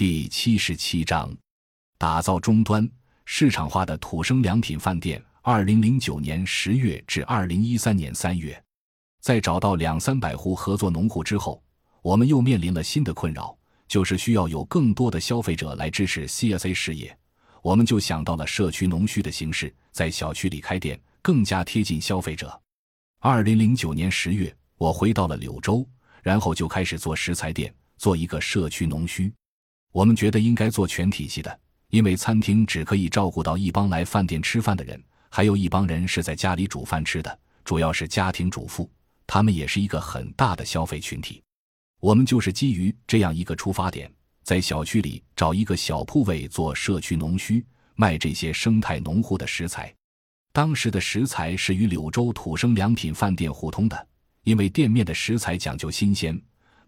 第七十七章，打造终端市场化的土生良品饭店。二零零九年十月至二零一三年三月，在找到两三百户合作农户之后，我们又面临了新的困扰，就是需要有更多的消费者来支持 CSA 事业。我们就想到了社区农需的形式，在小区里开店，更加贴近消费者。二零零九年十月，我回到了柳州，然后就开始做食材店，做一个社区农需。我们觉得应该做全体系的，因为餐厅只可以照顾到一帮来饭店吃饭的人。还有一帮人是在家里煮饭吃的，主要是家庭主妇，他们也是一个很大的消费群体。我们就是基于这样一个出发点，在小区里找一个小铺位做社区农需，卖这些生态农户的食材。当时的食材是与柳州土生良品饭店互通的，因为店面的食材讲究新鲜，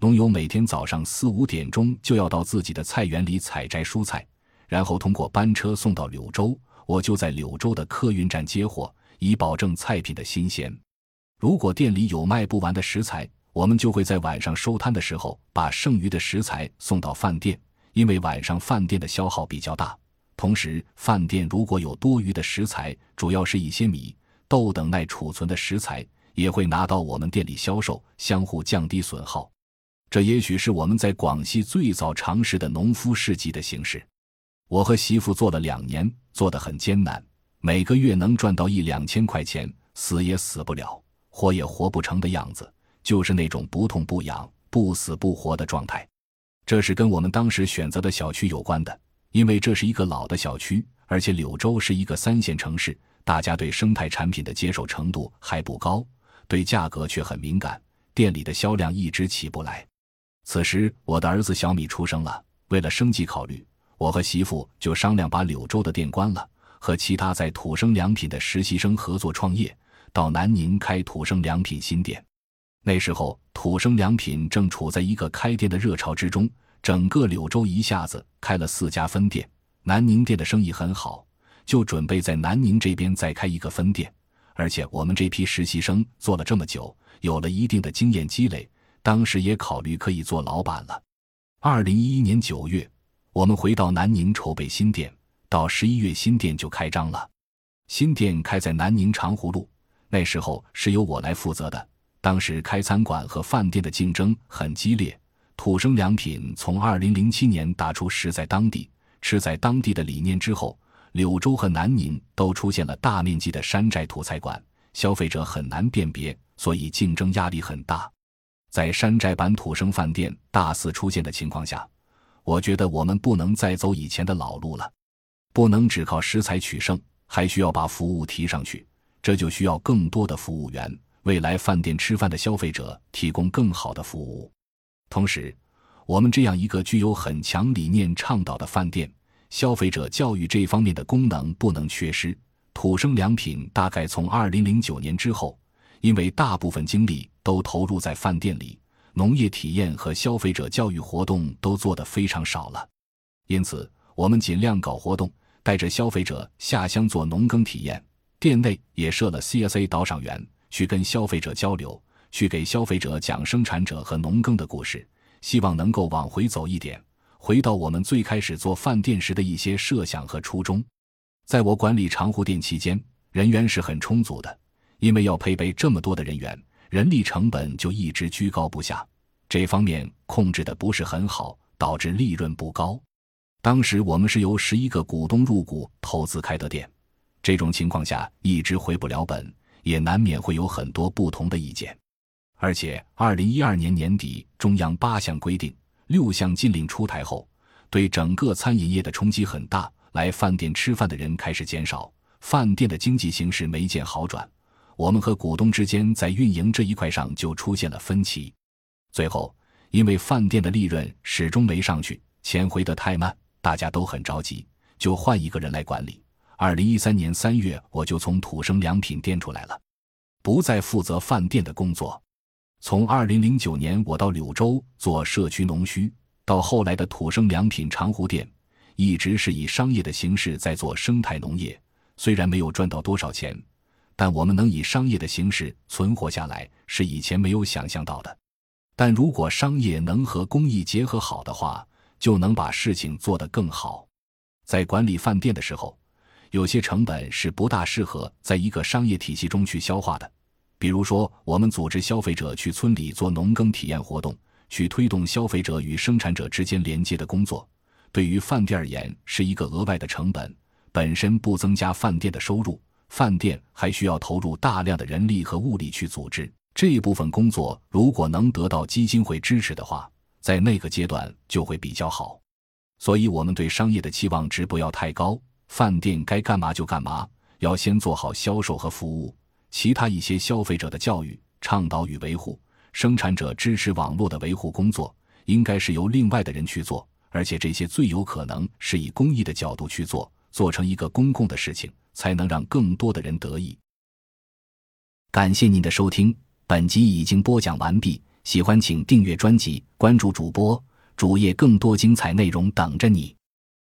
农友每天早上四五点钟就要到自己的菜园里采摘蔬菜，然后通过班车送到柳州。我就在柳州的客运站接货，以保证菜品的新鲜。如果店里有卖不完的食材，我们就会在晚上收摊的时候把剩余的食材送到饭店，因为晚上饭店的消耗比较大。同时，饭店如果有多余的食材，主要是一些米、豆等耐储存的食材，也会拿到我们店里销售，相互降低损耗。这也许是我们在广西最早尝试的农夫市集的形式。我和媳妇做了两年，做得很艰难，每个月能赚到一两千块钱，死也死不了，活也活不成的样子，就是那种不痛不痒、不死不活的状态。这是跟我们当时选择的小区有关的，因为这是一个老的小区，而且柳州是一个三线城市，大家对生态产品的接受程度还不高，对价格却很敏感，店里的销量一直起不来。此时，我的儿子小米出生了，为了生计考虑。我和媳妇就商量把柳州的店关了，和其他在土生良品的实习生合作创业，到南宁开土生良品新店。那时候土生良品正处在一个开店的热潮之中，整个柳州一下子开了四家分店，南宁店的生意很好，就准备在南宁这边再开一个分店。而且我们这批实习生做了这么久，有了一定的经验积累，当时也考虑可以做老板了。二零一一年九月。我们回到南宁筹备新店，到十一月新店就开张了。新店开在南宁长湖路，那时候是由我来负责的。当时开餐馆和饭店的竞争很激烈。土生良品从二零零七年打出“食在当地，吃在当地”的理念之后，柳州和南宁都出现了大面积的山寨土菜馆，消费者很难辨别，所以竞争压力很大。在山寨版土生饭店大肆出现的情况下。我觉得我们不能再走以前的老路了，不能只靠食材取胜，还需要把服务提上去。这就需要更多的服务员，未来饭店吃饭的消费者提供更好的服务。同时，我们这样一个具有很强理念倡导的饭店，消费者教育这方面的功能不能缺失。土生良品大概从二零零九年之后，因为大部分精力都投入在饭店里。农业体验和消费者教育活动都做得非常少了，因此我们尽量搞活动，带着消费者下乡做农耕体验。店内也设了 CSA 导赏员，去跟消费者交流，去给消费者讲生产者和农耕的故事，希望能够往回走一点，回到我们最开始做饭店时的一些设想和初衷。在我管理长湖店期间，人员是很充足的，因为要配备这么多的人员。人力成本就一直居高不下，这方面控制的不是很好，导致利润不高。当时我们是由十一个股东入股投资开的店，这种情况下一直回不了本，也难免会有很多不同的意见。而且，二零一二年年底，中央八项规定、六项禁令出台后，对整个餐饮业的冲击很大，来饭店吃饭的人开始减少，饭店的经济形势没见好转。我们和股东之间在运营这一块上就出现了分歧，最后因为饭店的利润始终没上去，钱回得太慢，大家都很着急，就换一个人来管理。二零一三年三月，我就从土生良品店出来了，不再负责饭店的工作。从二零零九年我到柳州做社区农需，到后来的土生良品长湖店，一直是以商业的形式在做生态农业，虽然没有赚到多少钱。但我们能以商业的形式存活下来，是以前没有想象到的。但如果商业能和公益结合好的话，就能把事情做得更好。在管理饭店的时候，有些成本是不大适合在一个商业体系中去消化的。比如说，我们组织消费者去村里做农耕体验活动，去推动消费者与生产者之间连接的工作，对于饭店而言是一个额外的成本，本身不增加饭店的收入。饭店还需要投入大量的人力和物力去组织这一部分工作，如果能得到基金会支持的话，在那个阶段就会比较好。所以，我们对商业的期望值不要太高。饭店该干嘛就干嘛，要先做好销售和服务，其他一些消费者的教育、倡导与维护、生产者支持网络的维护工作，应该是由另外的人去做，而且这些最有可能是以公益的角度去做，做成一个公共的事情。才能让更多的人得益。感谢您的收听，本集已经播讲完毕。喜欢请订阅专辑，关注主播主页，更多精彩内容等着你。